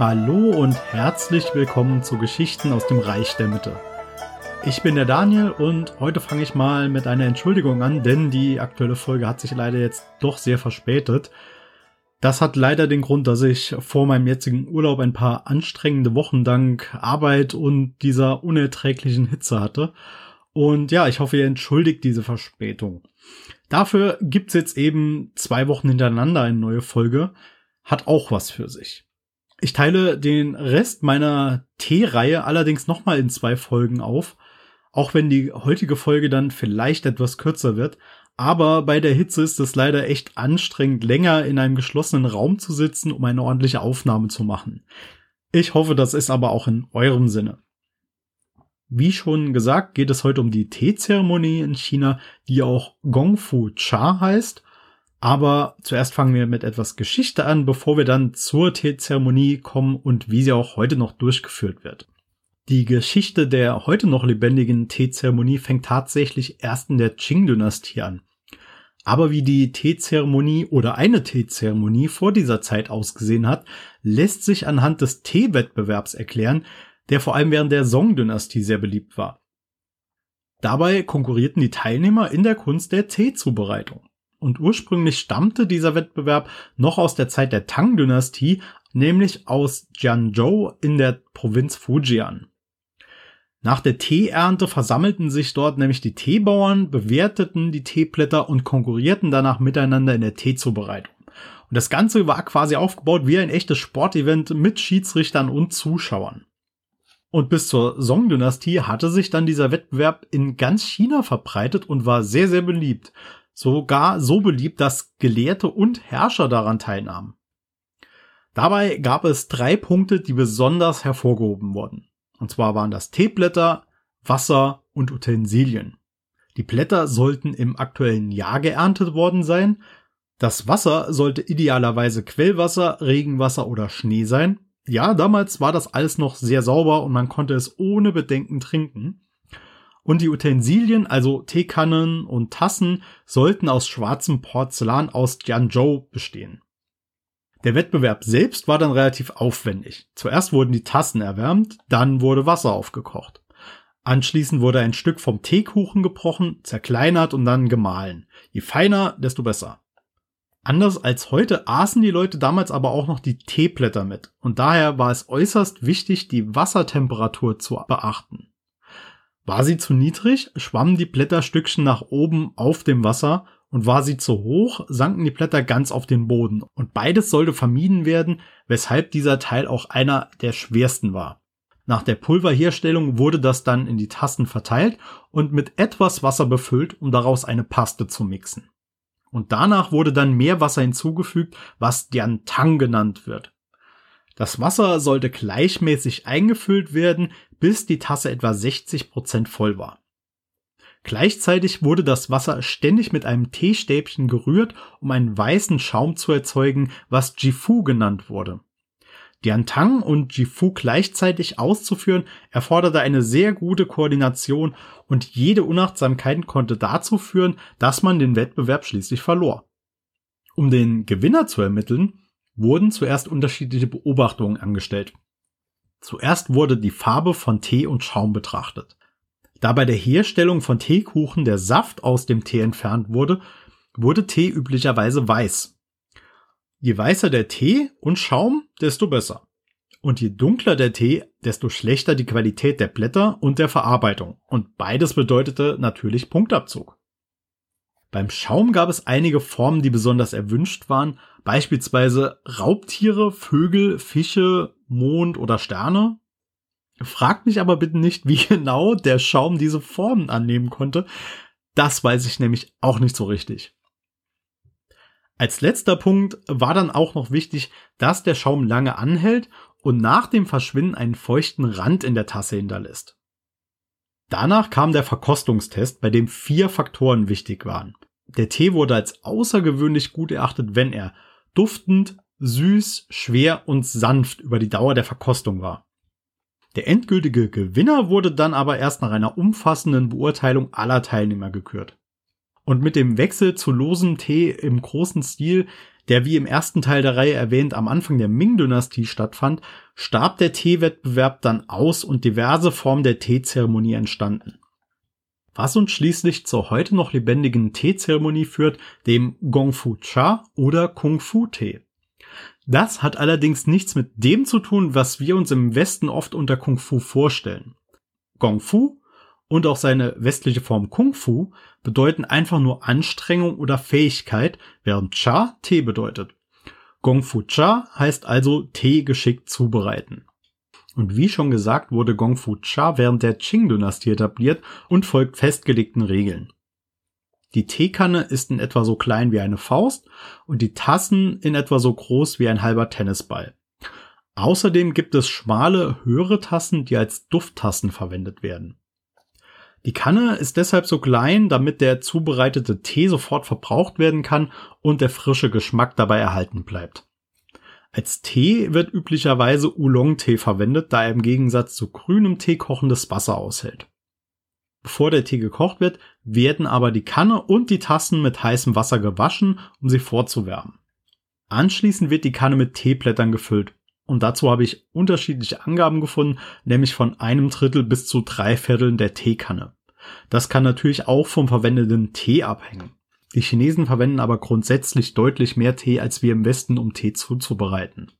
Hallo und herzlich willkommen zu Geschichten aus dem Reich der Mitte. Ich bin der Daniel und heute fange ich mal mit einer Entschuldigung an, denn die aktuelle Folge hat sich leider jetzt doch sehr verspätet. Das hat leider den Grund, dass ich vor meinem jetzigen Urlaub ein paar anstrengende Wochen dank Arbeit und dieser unerträglichen Hitze hatte. Und ja, ich hoffe, ihr entschuldigt diese Verspätung. Dafür gibt's jetzt eben zwei Wochen hintereinander eine neue Folge. Hat auch was für sich. Ich teile den Rest meiner T-Reihe allerdings nochmal in zwei Folgen auf. Auch wenn die heutige Folge dann vielleicht etwas kürzer wird. Aber bei der Hitze ist es leider echt anstrengend, länger in einem geschlossenen Raum zu sitzen, um eine ordentliche Aufnahme zu machen. Ich hoffe, das ist aber auch in eurem Sinne. Wie schon gesagt, geht es heute um die Teezeremonie in China, die auch Gongfu Cha heißt. Aber zuerst fangen wir mit etwas Geschichte an, bevor wir dann zur Teezeremonie kommen und wie sie auch heute noch durchgeführt wird. Die Geschichte der heute noch lebendigen Teezeremonie fängt tatsächlich erst in der Qing-Dynastie an. Aber wie die Teezeremonie oder eine Teezeremonie vor dieser Zeit ausgesehen hat, lässt sich anhand des Teewettbewerbs erklären, der vor allem während der Song-Dynastie sehr beliebt war. Dabei konkurrierten die Teilnehmer in der Kunst der Teezubereitung. Und ursprünglich stammte dieser Wettbewerb noch aus der Zeit der Tang-Dynastie, nämlich aus Jianzhou in der Provinz Fujian. Nach der Teeernte versammelten sich dort nämlich die Teebauern, bewerteten die Teeblätter und konkurrierten danach miteinander in der Teezubereitung. Und das Ganze war quasi aufgebaut wie ein echtes Sportevent mit Schiedsrichtern und Zuschauern. Und bis zur Song-Dynastie hatte sich dann dieser Wettbewerb in ganz China verbreitet und war sehr, sehr beliebt. Sogar so beliebt, dass Gelehrte und Herrscher daran teilnahmen. Dabei gab es drei Punkte, die besonders hervorgehoben wurden. Und zwar waren das Teeblätter, Wasser und Utensilien. Die Blätter sollten im aktuellen Jahr geerntet worden sein. Das Wasser sollte idealerweise Quellwasser, Regenwasser oder Schnee sein ja, damals war das alles noch sehr sauber und man konnte es ohne Bedenken trinken. Und die Utensilien, also Teekannen und Tassen, sollten aus schwarzem Porzellan aus Jianzhou bestehen. Der Wettbewerb selbst war dann relativ aufwendig. Zuerst wurden die Tassen erwärmt, dann wurde Wasser aufgekocht. Anschließend wurde ein Stück vom Teekuchen gebrochen, zerkleinert und dann gemahlen. Je feiner, desto besser. Anders als heute aßen die Leute damals aber auch noch die Teeblätter mit und daher war es äußerst wichtig, die Wassertemperatur zu beachten. War sie zu niedrig, schwammen die Blätterstückchen nach oben auf dem Wasser und war sie zu hoch, sanken die Blätter ganz auf den Boden und beides sollte vermieden werden, weshalb dieser Teil auch einer der schwersten war. Nach der Pulverherstellung wurde das dann in die Tassen verteilt und mit etwas Wasser befüllt, um daraus eine Paste zu mixen. Und danach wurde dann mehr Wasser hinzugefügt, was Diantang genannt wird. Das Wasser sollte gleichmäßig eingefüllt werden, bis die Tasse etwa 60 Prozent voll war. Gleichzeitig wurde das Wasser ständig mit einem Teestäbchen gerührt, um einen weißen Schaum zu erzeugen, was Jifu genannt wurde. Diantang und Jifu gleichzeitig auszuführen, erforderte eine sehr gute Koordination und jede Unachtsamkeit konnte dazu führen, dass man den Wettbewerb schließlich verlor. Um den Gewinner zu ermitteln, wurden zuerst unterschiedliche Beobachtungen angestellt. Zuerst wurde die Farbe von Tee und Schaum betrachtet. Da bei der Herstellung von Teekuchen der Saft aus dem Tee entfernt wurde, wurde Tee üblicherweise weiß. Je weißer der Tee und Schaum, desto besser. Und je dunkler der Tee, desto schlechter die Qualität der Blätter und der Verarbeitung. Und beides bedeutete natürlich Punktabzug. Beim Schaum gab es einige Formen, die besonders erwünscht waren, beispielsweise Raubtiere, Vögel, Fische, Mond oder Sterne. Fragt mich aber bitte nicht, wie genau der Schaum diese Formen annehmen konnte. Das weiß ich nämlich auch nicht so richtig. Als letzter Punkt war dann auch noch wichtig, dass der Schaum lange anhält und nach dem Verschwinden einen feuchten Rand in der Tasse hinterlässt. Danach kam der Verkostungstest, bei dem vier Faktoren wichtig waren. Der Tee wurde als außergewöhnlich gut erachtet, wenn er duftend, süß, schwer und sanft über die Dauer der Verkostung war. Der endgültige Gewinner wurde dann aber erst nach einer umfassenden Beurteilung aller Teilnehmer gekürt. Und mit dem Wechsel zu losem Tee im großen Stil, der wie im ersten Teil der Reihe erwähnt am Anfang der Ming-Dynastie stattfand, starb der Teewettbewerb dann aus und diverse Formen der Teezeremonie entstanden. Was uns schließlich zur heute noch lebendigen Teezeremonie führt, dem Gongfu Cha oder Kung Fu Tee. Das hat allerdings nichts mit dem zu tun, was wir uns im Westen oft unter Kung Fu vorstellen. Gong Fu und auch seine westliche Form Kung Fu bedeuten einfach nur Anstrengung oder Fähigkeit, während Cha Tee bedeutet. Gong Fu Cha heißt also Tee geschickt zubereiten. Und wie schon gesagt, wurde Gong Fu Cha während der Qing-Dynastie etabliert und folgt festgelegten Regeln. Die Teekanne ist in etwa so klein wie eine Faust und die Tassen in etwa so groß wie ein halber Tennisball. Außerdem gibt es schmale, höhere Tassen, die als Dufttassen verwendet werden. Die Kanne ist deshalb so klein, damit der zubereitete Tee sofort verbraucht werden kann und der frische Geschmack dabei erhalten bleibt. Als Tee wird üblicherweise Oolong-Tee verwendet, da er im Gegensatz zu grünem Tee kochendes Wasser aushält. Bevor der Tee gekocht wird, werden aber die Kanne und die Tassen mit heißem Wasser gewaschen, um sie vorzuwärmen. Anschließend wird die Kanne mit Teeblättern gefüllt. Und dazu habe ich unterschiedliche Angaben gefunden, nämlich von einem Drittel bis zu drei Vierteln der Teekanne. Das kann natürlich auch vom verwendeten Tee abhängen. Die Chinesen verwenden aber grundsätzlich deutlich mehr Tee als wir im Westen, um Tee zuzubereiten.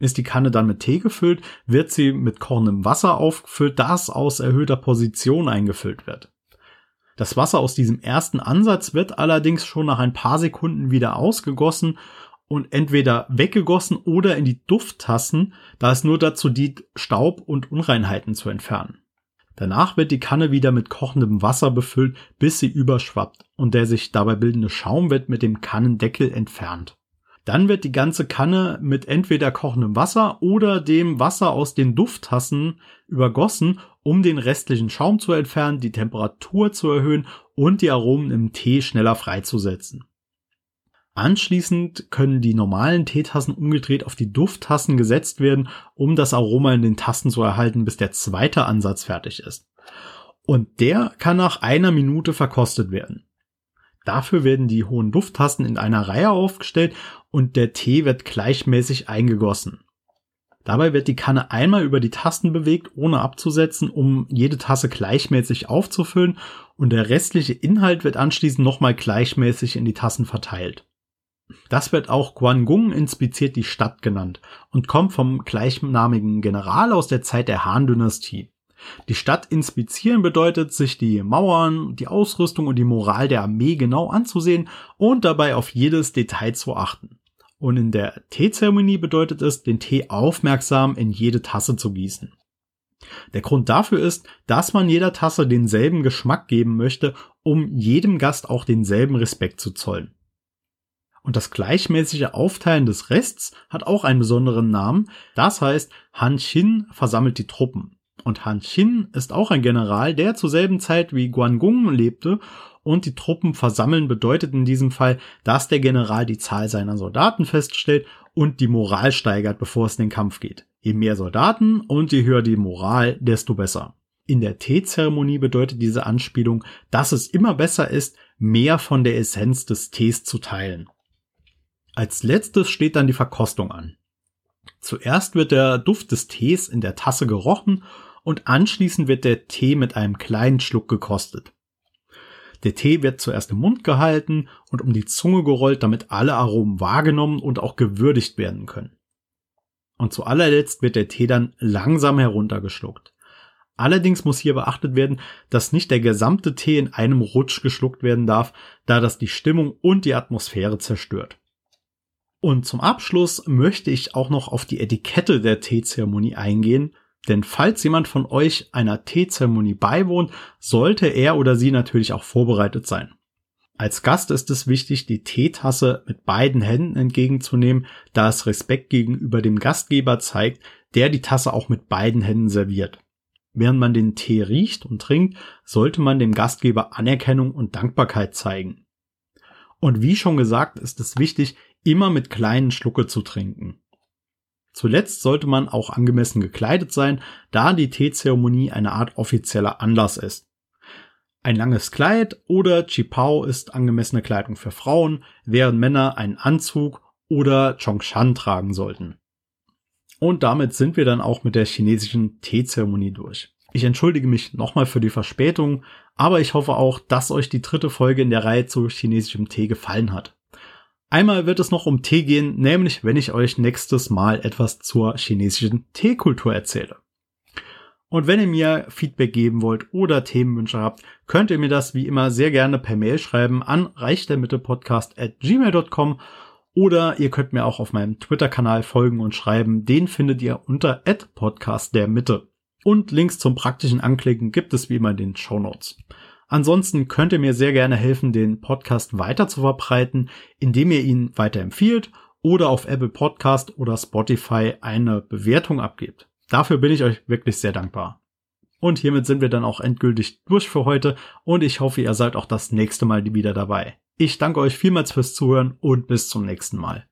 Ist die Kanne dann mit Tee gefüllt, wird sie mit kochendem Wasser aufgefüllt, das aus erhöhter Position eingefüllt wird. Das Wasser aus diesem ersten Ansatz wird allerdings schon nach ein paar Sekunden wieder ausgegossen und entweder weggegossen oder in die Dufttassen, da es nur dazu dient, Staub und Unreinheiten zu entfernen. Danach wird die Kanne wieder mit kochendem Wasser befüllt, bis sie überschwappt und der sich dabei bildende Schaum wird mit dem Kannendeckel entfernt. Dann wird die ganze Kanne mit entweder kochendem Wasser oder dem Wasser aus den Dufttassen übergossen, um den restlichen Schaum zu entfernen, die Temperatur zu erhöhen und die Aromen im Tee schneller freizusetzen. Anschließend können die normalen Teetassen umgedreht auf die Dufttassen gesetzt werden, um das Aroma in den Tassen zu erhalten, bis der zweite Ansatz fertig ist. Und der kann nach einer Minute verkostet werden. Dafür werden die hohen Dufttassen in einer Reihe aufgestellt und der Tee wird gleichmäßig eingegossen. Dabei wird die Kanne einmal über die Tasten bewegt, ohne abzusetzen, um jede Tasse gleichmäßig aufzufüllen und der restliche Inhalt wird anschließend nochmal gleichmäßig in die Tassen verteilt. Das wird auch Guanggung inspiziert die Stadt genannt und kommt vom gleichnamigen General aus der Zeit der Han-Dynastie. Die Stadt inspizieren bedeutet, sich die Mauern, die Ausrüstung und die Moral der Armee genau anzusehen und dabei auf jedes Detail zu achten. Und in der Teezeremonie bedeutet es, den Tee aufmerksam in jede Tasse zu gießen. Der Grund dafür ist, dass man jeder Tasse denselben Geschmack geben möchte, um jedem Gast auch denselben Respekt zu zollen. Und das gleichmäßige Aufteilen des Rests hat auch einen besonderen Namen. Das heißt, Han Xin versammelt die Truppen. Und Han Xin ist auch ein General, der zur selben Zeit wie Guanggung lebte und die Truppen versammeln bedeutet in diesem Fall, dass der General die Zahl seiner Soldaten feststellt und die Moral steigert, bevor es in den Kampf geht. Je mehr Soldaten und je höher die Moral, desto besser. In der Teezeremonie bedeutet diese Anspielung, dass es immer besser ist, mehr von der Essenz des Tees zu teilen. Als letztes steht dann die Verkostung an. Zuerst wird der Duft des Tees in der Tasse gerochen und anschließend wird der Tee mit einem kleinen Schluck gekostet. Der Tee wird zuerst im Mund gehalten und um die Zunge gerollt, damit alle Aromen wahrgenommen und auch gewürdigt werden können. Und zu allerletzt wird der Tee dann langsam heruntergeschluckt. Allerdings muss hier beachtet werden, dass nicht der gesamte Tee in einem Rutsch geschluckt werden darf, da das die Stimmung und die Atmosphäre zerstört. Und zum Abschluss möchte ich auch noch auf die Etikette der Teezeremonie eingehen, denn falls jemand von euch einer Teezeremonie beiwohnt, sollte er oder sie natürlich auch vorbereitet sein. Als Gast ist es wichtig, die Teetasse mit beiden Händen entgegenzunehmen, da es Respekt gegenüber dem Gastgeber zeigt, der die Tasse auch mit beiden Händen serviert. Während man den Tee riecht und trinkt, sollte man dem Gastgeber Anerkennung und Dankbarkeit zeigen. Und wie schon gesagt, ist es wichtig, immer mit kleinen Schlucke zu trinken. Zuletzt sollte man auch angemessen gekleidet sein, da die Teezeremonie eine Art offizieller Anlass ist. Ein langes Kleid oder Chipao ist angemessene Kleidung für Frauen, während Männer einen Anzug oder Chongshan tragen sollten. Und damit sind wir dann auch mit der chinesischen Teezeremonie durch. Ich entschuldige mich nochmal für die Verspätung, aber ich hoffe auch, dass euch die dritte Folge in der Reihe zu chinesischem Tee gefallen hat. Einmal wird es noch um Tee gehen, nämlich wenn ich euch nächstes Mal etwas zur chinesischen Teekultur erzähle. Und wenn ihr mir Feedback geben wollt oder Themenwünsche habt, könnt ihr mir das wie immer sehr gerne per Mail schreiben an reichdermittepodcast at gmail.com oder ihr könnt mir auch auf meinem Twitter-Kanal folgen und schreiben. Den findet ihr unter podcast der Mitte. Und Links zum praktischen Anklicken gibt es wie immer in den Show Notes. Ansonsten könnt ihr mir sehr gerne helfen, den Podcast weiter zu verbreiten, indem ihr ihn weiterempfiehlt oder auf Apple Podcast oder Spotify eine Bewertung abgebt. Dafür bin ich euch wirklich sehr dankbar. Und hiermit sind wir dann auch endgültig durch für heute und ich hoffe, ihr seid auch das nächste Mal wieder dabei. Ich danke euch vielmals fürs Zuhören und bis zum nächsten Mal.